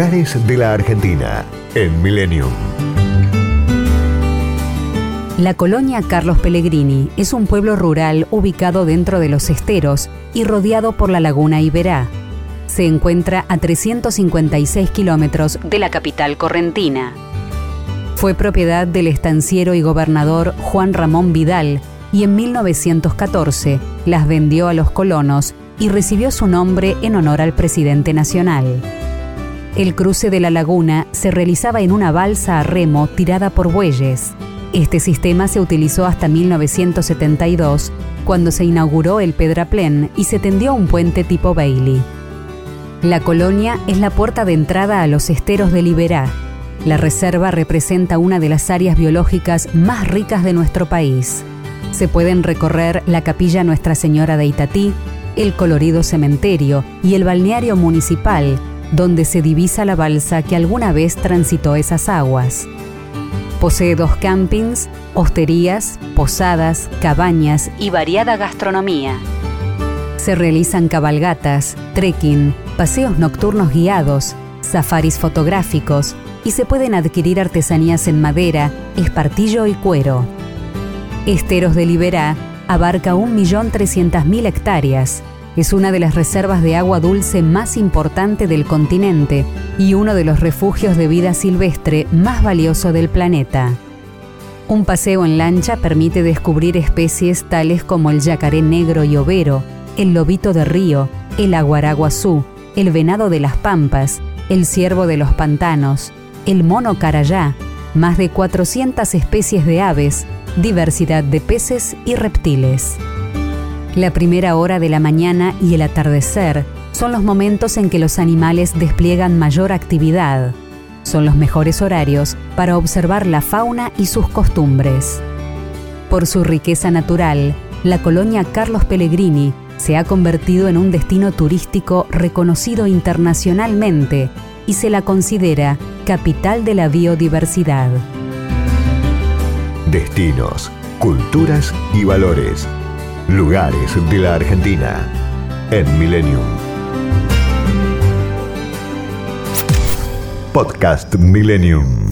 De la Argentina en Millennium. La colonia Carlos Pellegrini es un pueblo rural ubicado dentro de los esteros y rodeado por la laguna Iberá. Se encuentra a 356 kilómetros de la capital correntina. Fue propiedad del estanciero y gobernador Juan Ramón Vidal y en 1914 las vendió a los colonos y recibió su nombre en honor al presidente nacional. El cruce de la laguna se realizaba en una balsa a remo tirada por bueyes. Este sistema se utilizó hasta 1972, cuando se inauguró el Pedraplén y se tendió un puente tipo Bailey. La colonia es la puerta de entrada a los esteros de Liberá. La reserva representa una de las áreas biológicas más ricas de nuestro país. Se pueden recorrer la capilla Nuestra Señora de Itatí, el colorido cementerio y el balneario municipal, donde se divisa la balsa que alguna vez transitó esas aguas. Posee dos campings, hosterías, posadas, cabañas y variada gastronomía. Se realizan cabalgatas, trekking, paseos nocturnos guiados, safaris fotográficos y se pueden adquirir artesanías en madera, espartillo y cuero. Esteros de Liberá abarca 1.300.000 hectáreas es una de las reservas de agua dulce más importante del continente y uno de los refugios de vida silvestre más valioso del planeta. Un paseo en lancha permite descubrir especies tales como el yacaré negro y overo, el lobito de río, el aguaraguazú, el venado de las pampas, el ciervo de los pantanos, el mono carayá, más de 400 especies de aves, diversidad de peces y reptiles. La primera hora de la mañana y el atardecer son los momentos en que los animales despliegan mayor actividad. Son los mejores horarios para observar la fauna y sus costumbres. Por su riqueza natural, la colonia Carlos Pellegrini se ha convertido en un destino turístico reconocido internacionalmente y se la considera capital de la biodiversidad. Destinos, culturas y valores Lugares de la Argentina en Millennium. Podcast Millennium.